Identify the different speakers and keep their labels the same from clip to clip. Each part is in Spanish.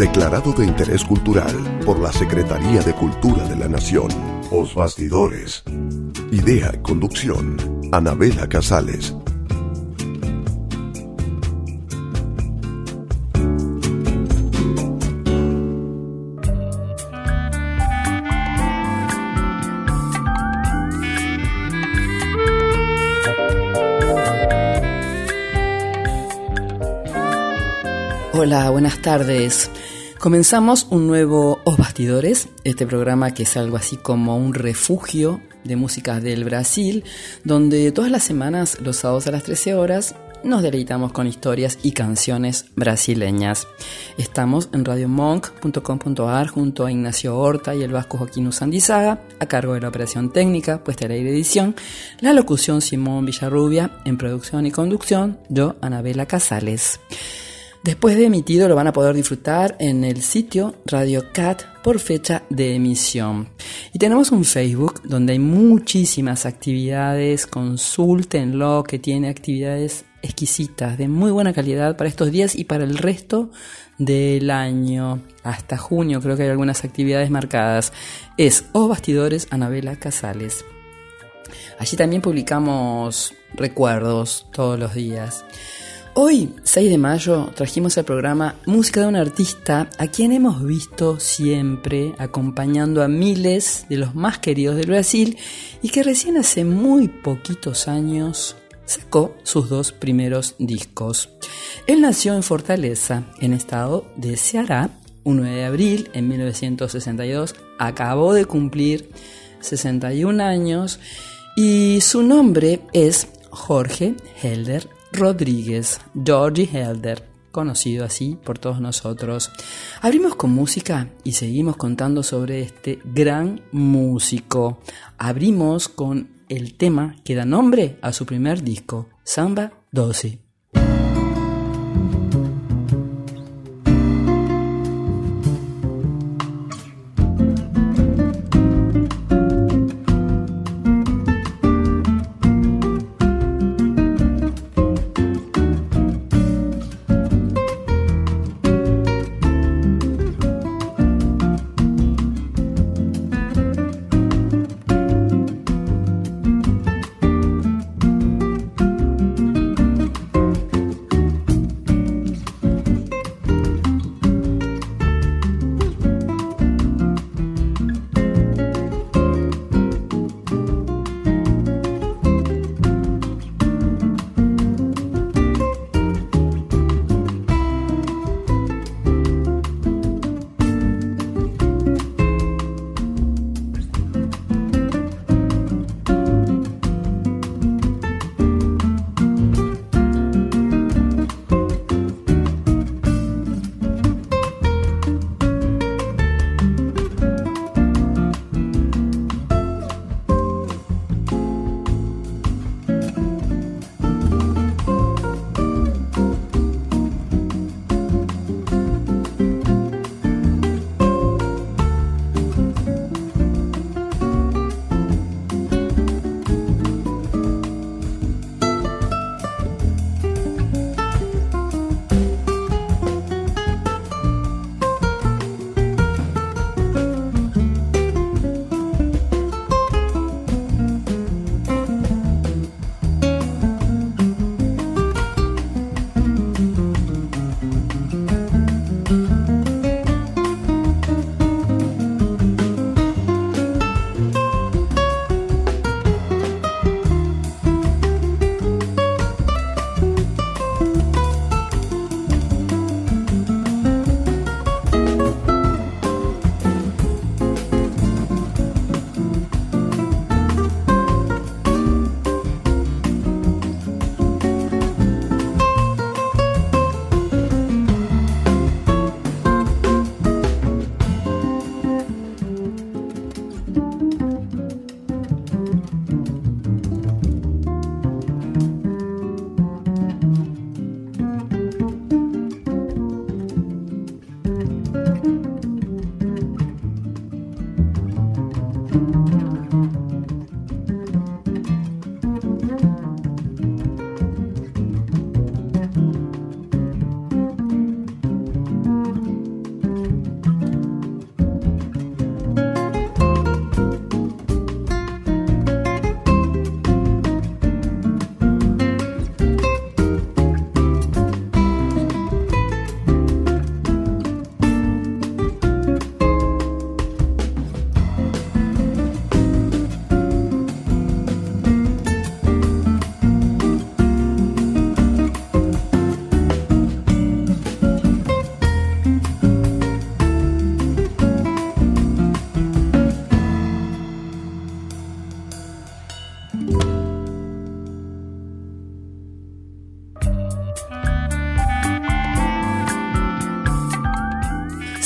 Speaker 1: Declarado de interés cultural por la Secretaría de Cultura de la Nación. Os Bastidores. Idea y conducción. Anabela Casales.
Speaker 2: Hola, buenas tardes. Comenzamos un nuevo Os Bastidores, este programa que es algo así como un refugio de música del Brasil, donde todas las semanas, los sábados a las 13 horas, nos deleitamos con historias y canciones brasileñas. Estamos en radiomonk.com.ar junto a Ignacio Horta y el vasco Joaquín Usandizaga, a cargo de la operación técnica, puesta al aire edición, la locución Simón Villarrubia, en producción y conducción, yo, Anabela Casales. Después de emitido lo van a poder disfrutar en el sitio Radio Cat por fecha de emisión. Y tenemos un Facebook donde hay muchísimas actividades, consúltenlo que tiene actividades exquisitas, de muy buena calidad para estos días y para el resto del año. Hasta junio creo que hay algunas actividades marcadas. Es O Bastidores Anabela Casales. Allí también publicamos recuerdos todos los días. Hoy, 6 de mayo, trajimos al programa Música de un artista a quien hemos visto siempre acompañando a miles de los más queridos del Brasil y que recién hace muy poquitos años sacó sus dos primeros discos. Él nació en Fortaleza, en estado de Ceará, un 9 de abril en 1962, acabó de cumplir 61 años y su nombre es Jorge Helder Rodríguez, Georgie Helder, conocido así por todos nosotros. Abrimos con música y seguimos contando sobre este gran músico. Abrimos con el tema que da nombre a su primer disco, Samba 12.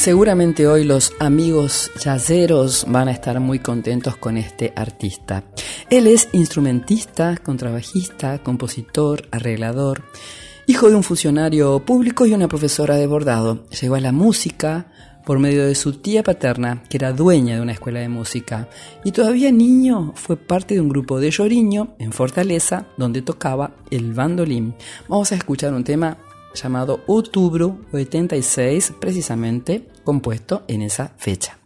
Speaker 2: Seguramente hoy los amigos yaceros van a estar muy contentos con este artista. Él es instrumentista, contrabajista, compositor, arreglador, hijo de un funcionario público y una profesora de bordado. Llegó a la música por medio de su tía paterna, que era dueña de una escuela de música, y todavía niño fue parte de un grupo de lloriño en Fortaleza, donde tocaba el bandolín. Vamos a escuchar un tema llamado Outubro 86, precisamente compuesto en esa fecha.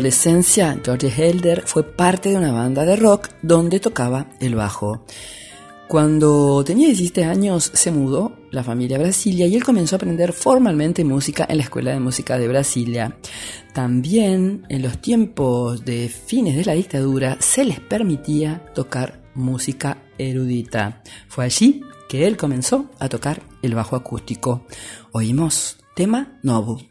Speaker 2: Adolescencia, George Helder fue parte de una banda de rock donde tocaba el bajo. Cuando tenía 17 años se mudó la familia a Brasilia y él comenzó a aprender formalmente música en la Escuela de Música de Brasilia. También en los tiempos de fines de la dictadura se les permitía tocar música erudita. Fue allí que él comenzó a tocar el bajo acústico. Oímos tema Novo.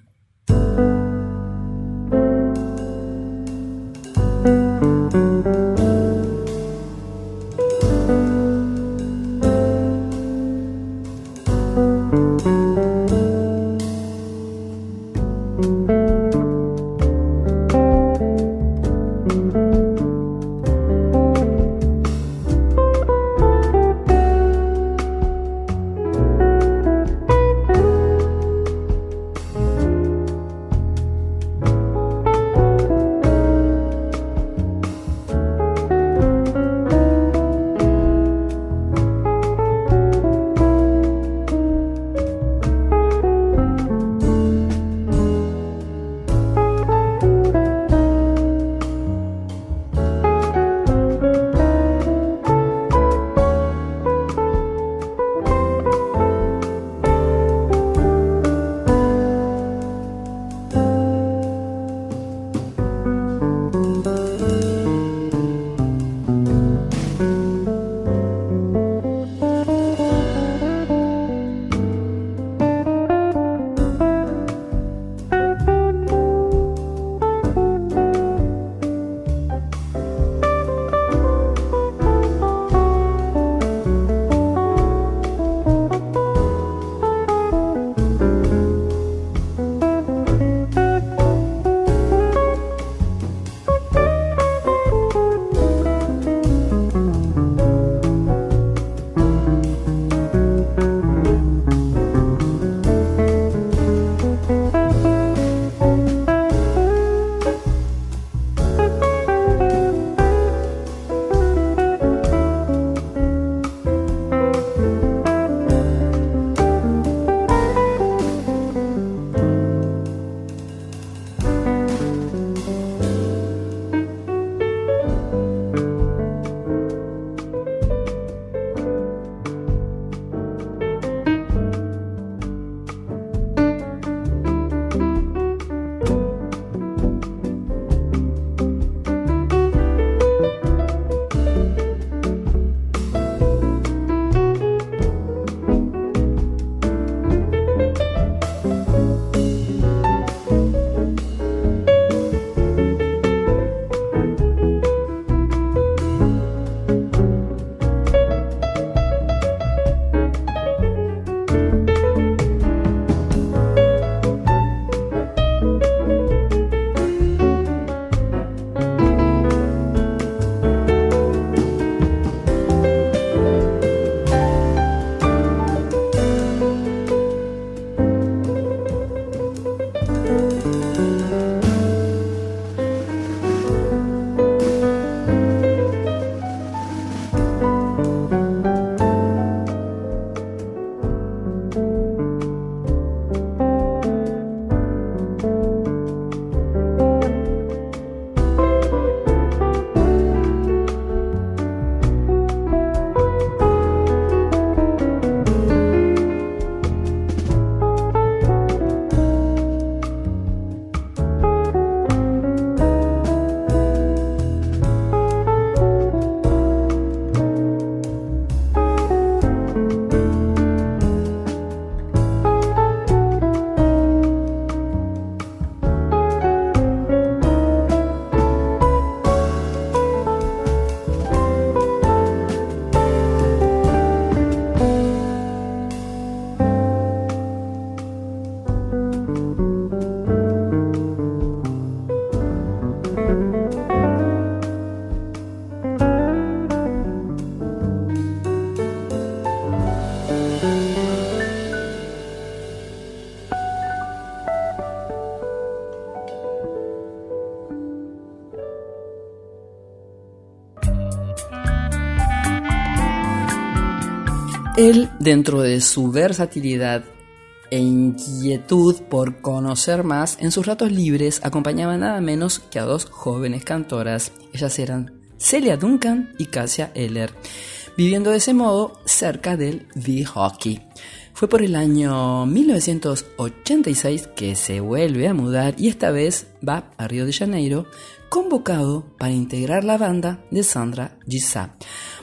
Speaker 2: Él, dentro de su versatilidad e inquietud por conocer más, en sus ratos libres acompañaba nada menos que a dos jóvenes cantoras. Ellas eran Celia Duncan y Cassia Eller, viviendo de ese modo cerca del V-Hockey. Fue por el año 1986 que se vuelve a mudar y esta vez va a Río de Janeiro, convocado para integrar la banda de Sandra Gissá.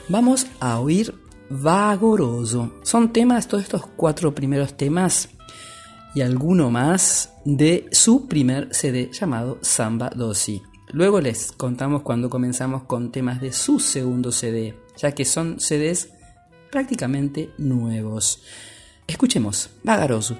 Speaker 2: Vamos a oír Vagoroso. Son temas, todos estos cuatro primeros temas y alguno más de su primer CD llamado Samba Dosi. Luego les contamos cuando comenzamos con temas de su segundo CD, ya que son CDs prácticamente nuevos. Escuchemos, Vagaroso.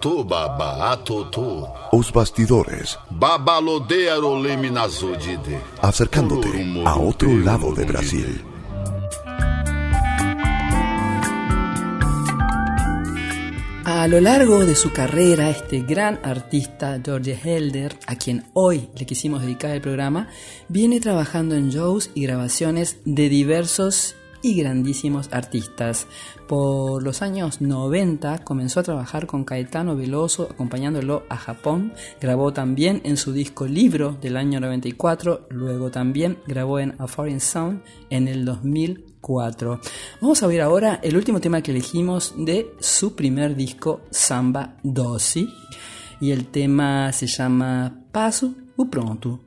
Speaker 3: Atoto, baba.
Speaker 1: Os bastidores, acercándote a otro lado de Brasil.
Speaker 2: A lo largo de su carrera, este gran artista, George Helder, a quien hoy le quisimos dedicar el programa, viene trabajando en shows y grabaciones de diversos y grandísimos artistas. Por los años 90 comenzó a trabajar con Caetano Veloso acompañándolo a Japón, grabó también en su disco Libro del año 94, luego también grabó en A Foreign Sound en el 2004. Vamos a ver ahora el último tema que elegimos de su primer disco Samba Dosi y el tema se llama Paso o Pronto.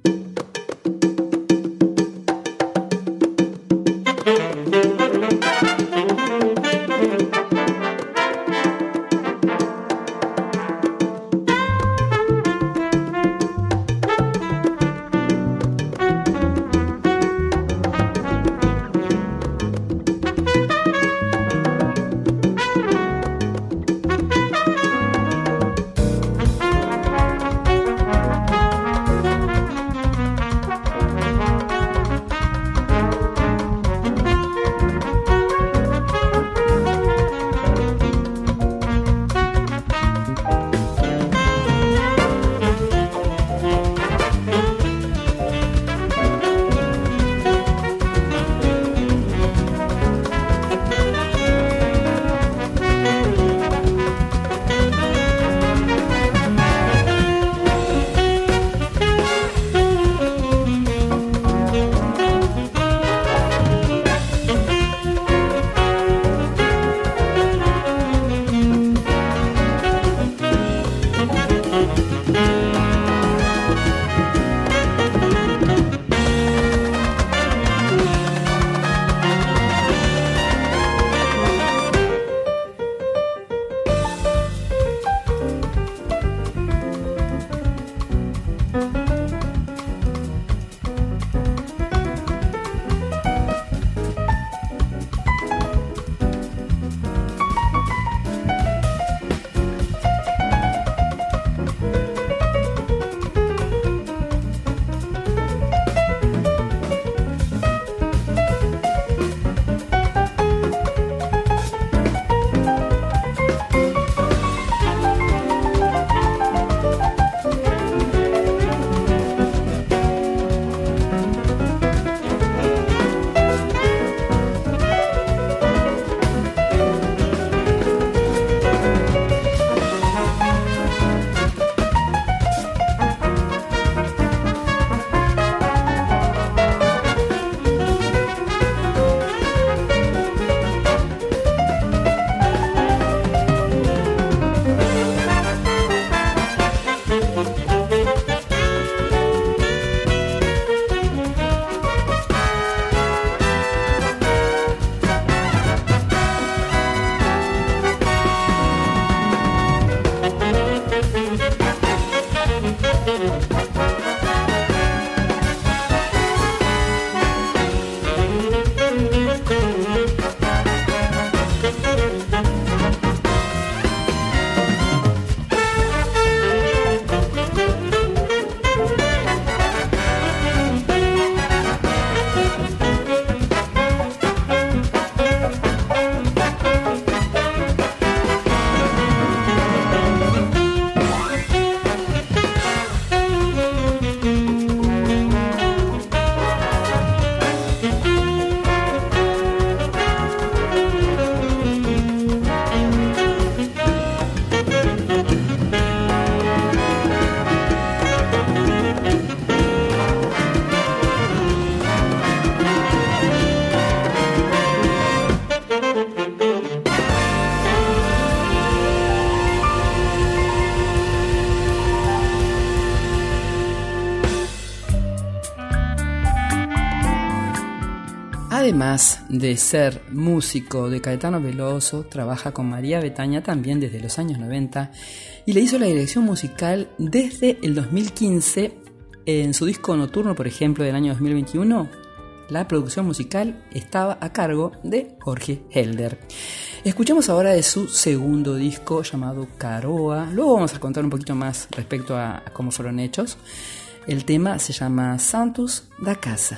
Speaker 2: Además de ser músico de Caetano Veloso, trabaja con María Betaña también desde los años 90 y le hizo la dirección musical desde el 2015 en su disco nocturno, por ejemplo, del año 2021. La producción musical estaba a cargo de Jorge Helder. Escuchamos ahora de su segundo disco llamado Caroa. Luego vamos a contar un poquito más respecto a cómo fueron hechos. El tema se llama Santos da Casa.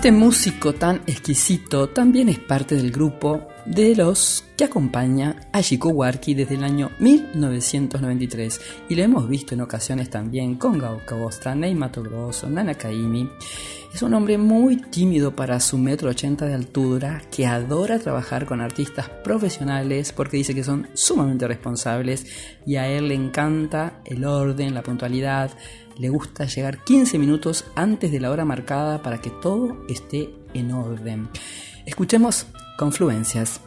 Speaker 2: Este músico tan exquisito también es parte del grupo de los que acompaña a Shiko Warki desde el año 1993 y lo hemos visto en ocasiones también con Costa, Neymato Grosso, Nana Kaimi. Es un hombre muy tímido para su metro ochenta de altura que adora trabajar con artistas profesionales porque dice que son sumamente responsables y a él le encanta el orden, la puntualidad, le gusta llegar 15 minutos antes de la hora marcada para que todo esté en orden. Escuchemos Confluencias.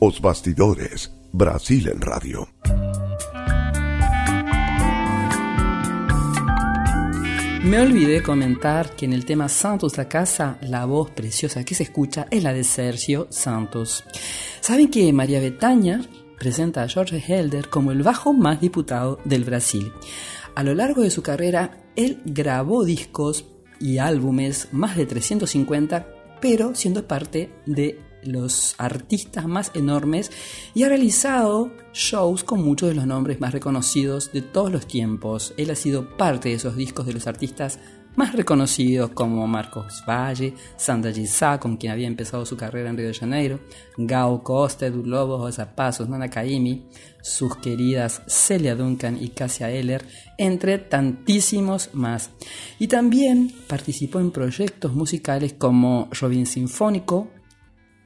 Speaker 1: Bastidores, Brasil en Radio.
Speaker 2: Me olvidé comentar que en el tema Santos la Casa, la voz preciosa que se escucha es la de Sergio Santos. ¿Saben que María Betaña presenta a George Helder como el bajo más diputado del Brasil? A lo largo de su carrera, él grabó discos y álbumes, más de 350, pero siendo parte de los artistas más enormes y ha realizado shows con muchos de los nombres más reconocidos de todos los tiempos. Él ha sido parte de esos discos de los artistas más reconocidos como Marcos Valle, Sandra Gizá, con quien había empezado su carrera en Río de Janeiro, Gao Costa, Edu Lobo, Rosa Pasos, Nana Kaimi, sus queridas Celia Duncan y Cassia Eller, entre tantísimos más. Y también participó en proyectos musicales como Robin Sinfónico,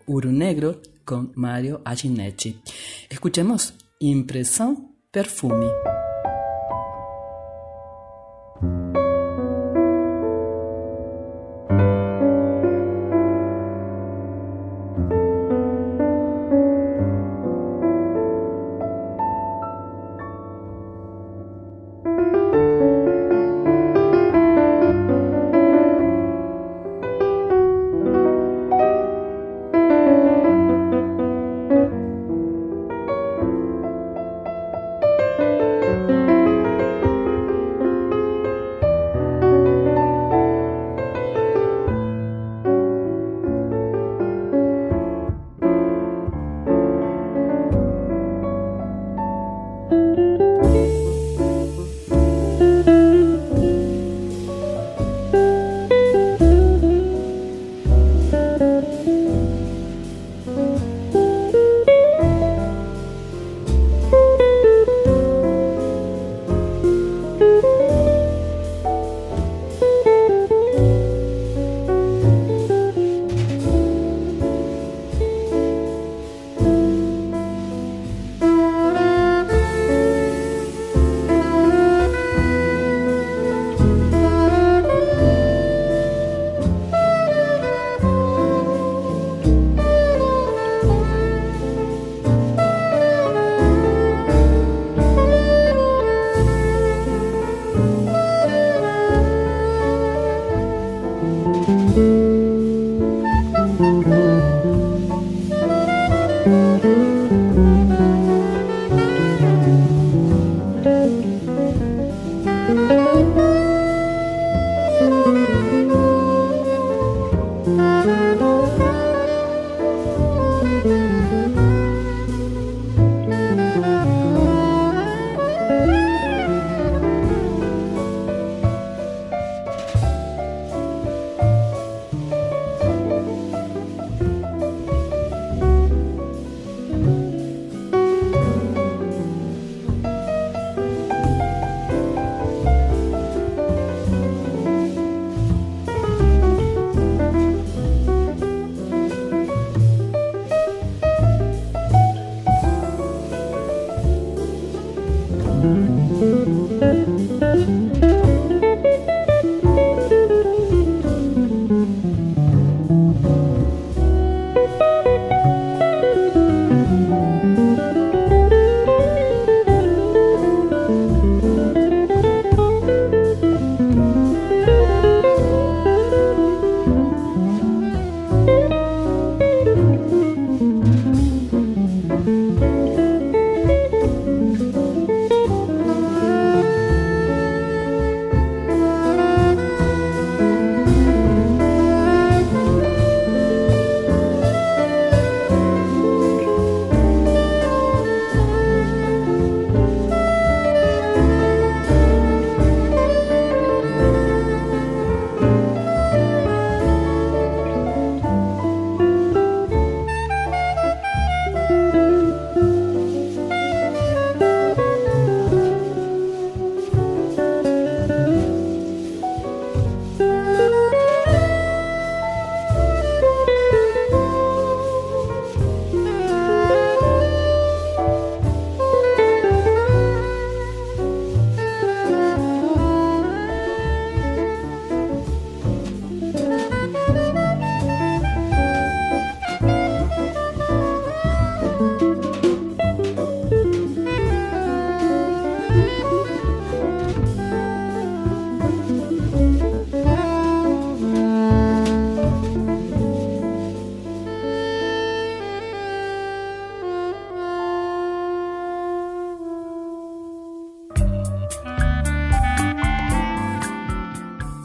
Speaker 2: Uru Negro con Mario Aginetti. Escuchemos Impresión Perfumi.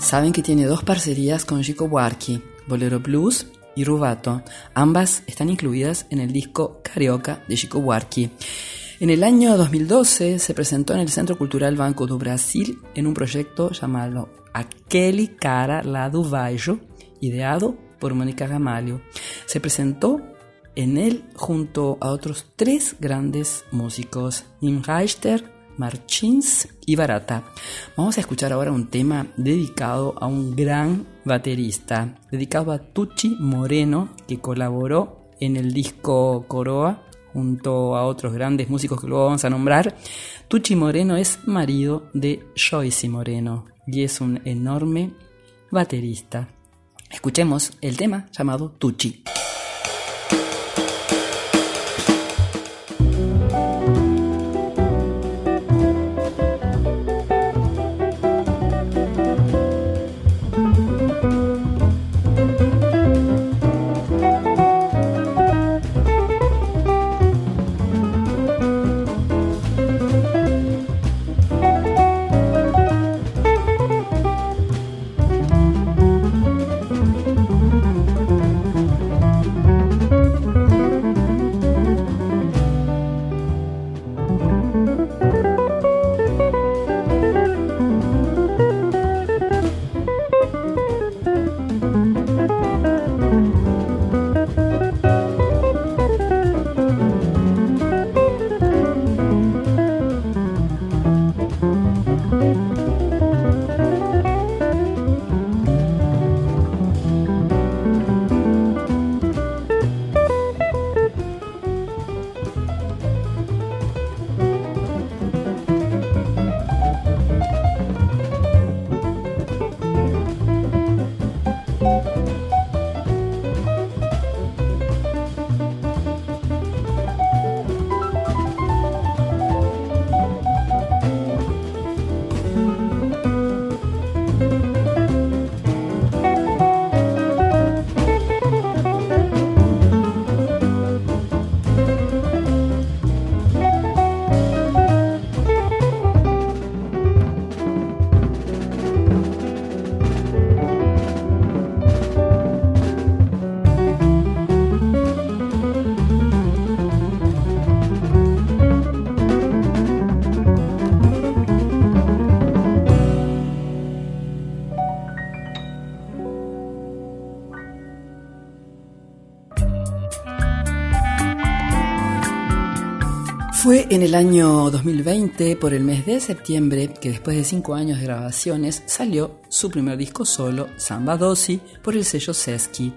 Speaker 2: Saben que tiene dos parcerías con Chico Buarque, Bolero Blues y Rubato. Ambas están incluidas en el disco Carioca de Chico Buarque. En el año 2012 se presentó en el Centro Cultural Banco do Brasil en un proyecto llamado Aquele Cara lá do Baixo, ideado por Mónica Gamalio. Se presentó en él junto a otros tres grandes músicos, Nim Reichter, Marchins y Barata. Vamos a escuchar ahora un tema dedicado a un gran baterista, dedicado a Tucci Moreno, que colaboró en el disco Coroa junto a otros grandes músicos que luego vamos a nombrar. Tucci Moreno es marido de Joyce Moreno y es un enorme baterista. Escuchemos el tema llamado Tucci. En el año 2020, por el mes de septiembre, que después de cinco años de grabaciones salió su primer disco solo, Samba Dosi, por el sello Sesky.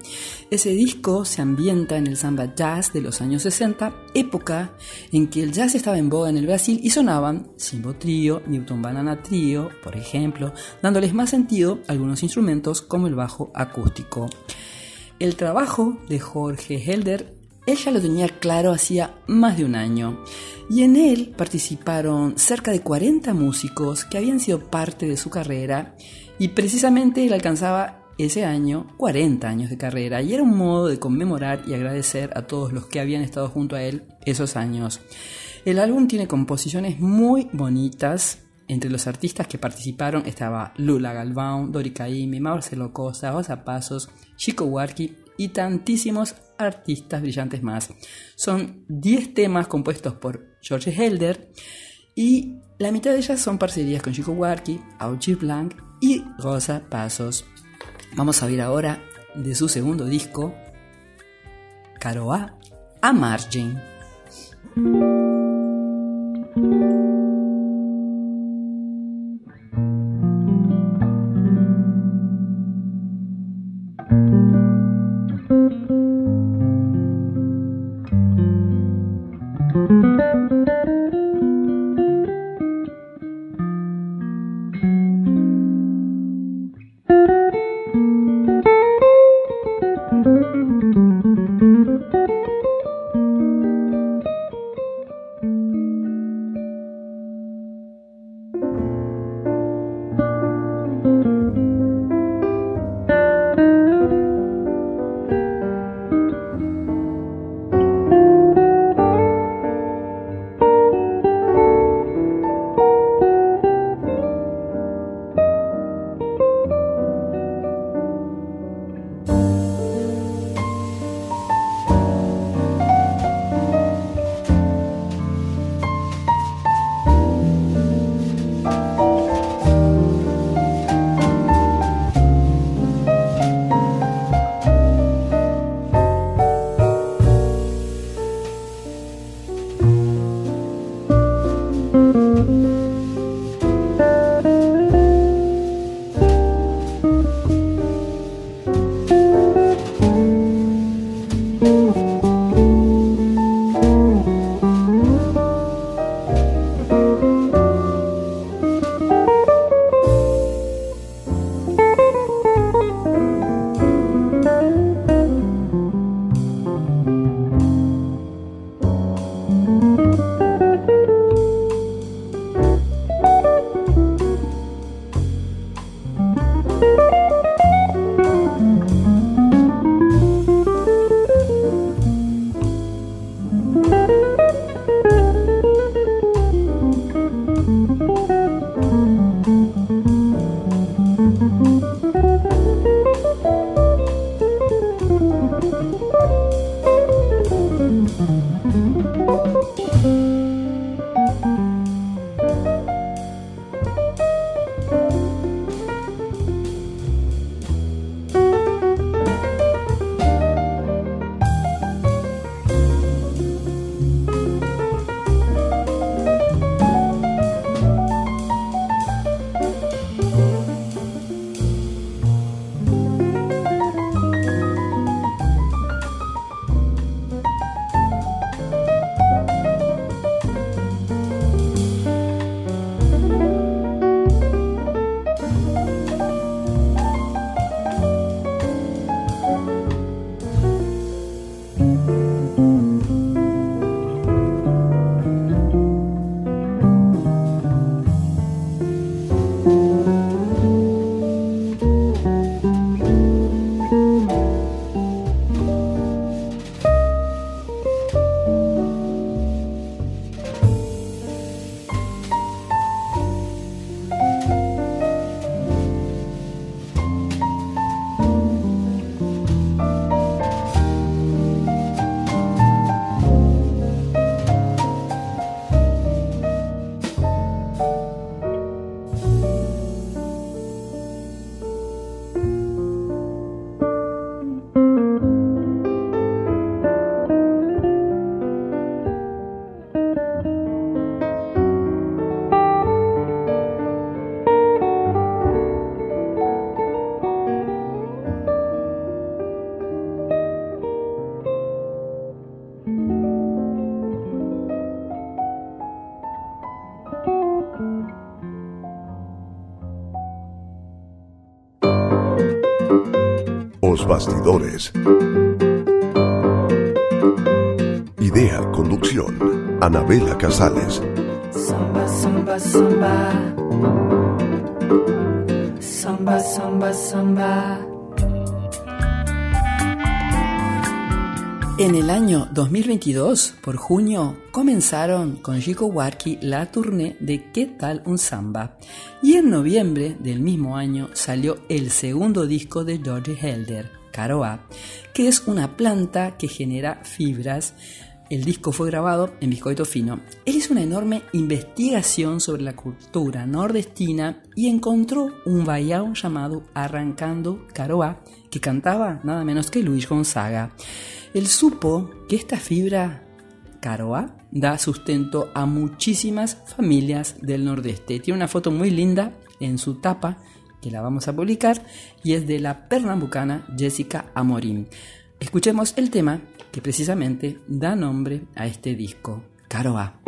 Speaker 2: Ese disco se ambienta en el samba jazz de los años 60, época en que el jazz estaba en boga en el Brasil y sonaban Simbo Trio, Newton Banana Trio, por ejemplo, dándoles más sentido a algunos instrumentos como el bajo acústico. El trabajo de Jorge Helder ella lo tenía claro hacía más de un año y en él participaron cerca de 40 músicos que habían sido parte de su carrera y precisamente él alcanzaba ese año 40 años de carrera y era un modo de conmemorar y agradecer a todos los que habían estado junto a él esos años. El álbum tiene composiciones muy bonitas. Entre los artistas que participaron estaba Lula Galván, Dori Caymmi, Marcelo Cosa, Osa Pasos, Chico Huarqui y tantísimos artistas brillantes más. Son 10 temas compuestos por George Helder y la mitad de ellas son parcerías con Chico Warki, Auchi Blanc y Rosa Pasos. Vamos a ver ahora de su segundo disco, Caroa a Margin.
Speaker 1: Os Bastidores. Idea, conducción, Anabela Casales.
Speaker 4: Samba, samba, samba. Samba, samba, samba.
Speaker 2: En el año 2022, por junio, comenzaron con Chico Warki la tournée de ¿Qué tal un samba? Y en noviembre del mismo año salió el segundo disco de George Helder, Caroa, que es una planta que genera fibras. El disco fue grabado en biscoito fino. Él hizo una enorme investigación sobre la cultura nordestina y encontró un vallao llamado Arrancando Caroa, que cantaba nada menos que Luis Gonzaga. Él supo que esta fibra caroa da sustento a muchísimas familias del nordeste. Tiene una foto muy linda en su tapa que la vamos a publicar y es de la pernambucana Jessica Amorim. Escuchemos el tema que precisamente da nombre a este disco, Caroa.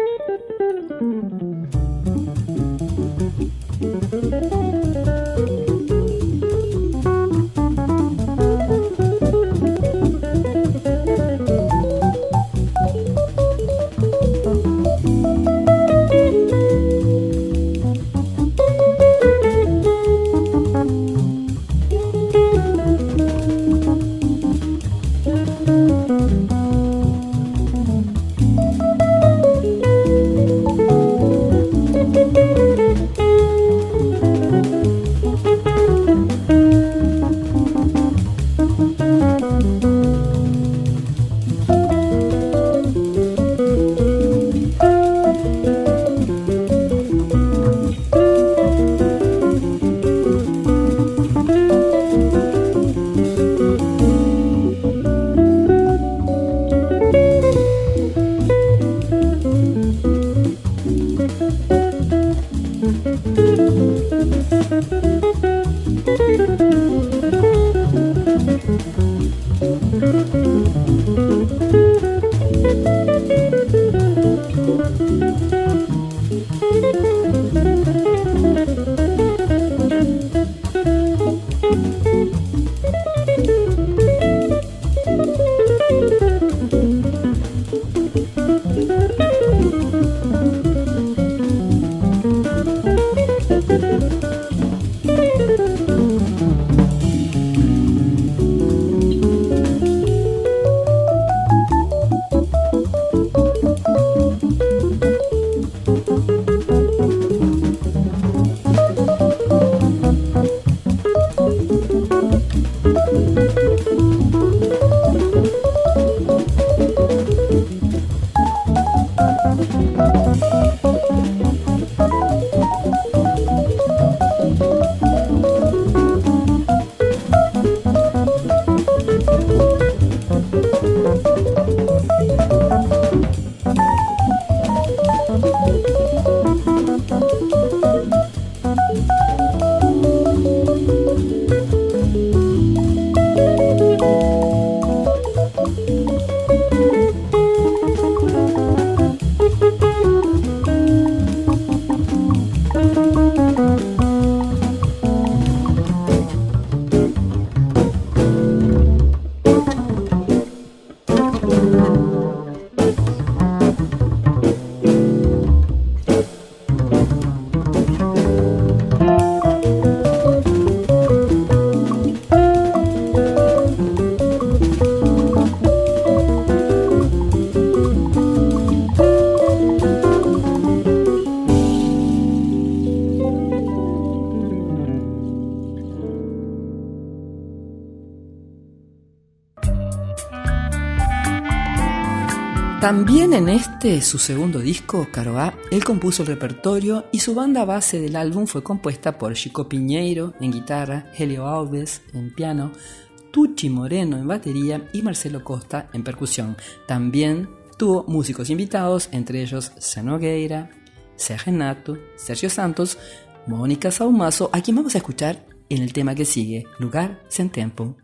Speaker 2: También en este, su segundo disco, Caroá, él compuso el repertorio y su banda base del álbum fue compuesta por Chico Piñeiro en guitarra, Helio Alves en piano, Tucci Moreno en batería y Marcelo Costa en percusión. También tuvo músicos invitados, entre ellos Nogueira, Sergio Renato, Sergio Santos, Mónica Saumazo, a quien vamos a escuchar en el tema que sigue, Lugar Sem Tempo.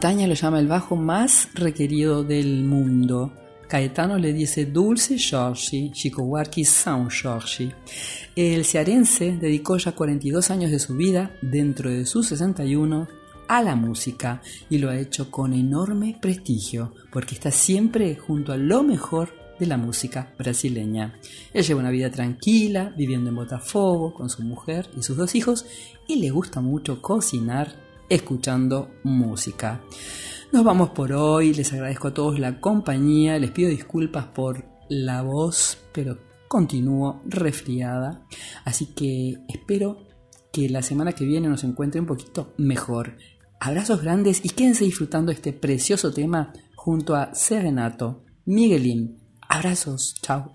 Speaker 2: Lo llama el bajo más requerido del mundo. Caetano le dice Dulce Giorgi, Chicowarki Sound Giorgi. El cearense dedicó ya 42 años de su vida, dentro de sus 61, a la música y lo ha hecho con enorme prestigio, porque está siempre junto a lo mejor de la música brasileña. Él lleva una vida tranquila, viviendo en Botafogo con su mujer y sus dos hijos, y le gusta mucho cocinar escuchando música. Nos vamos por hoy, les agradezco a todos la compañía, les pido disculpas por la voz, pero continúo resfriada, así que espero que la semana que viene nos encuentre un poquito mejor. Abrazos grandes y quédense disfrutando este precioso tema junto a Serenato, Miguelín. Abrazos, chao.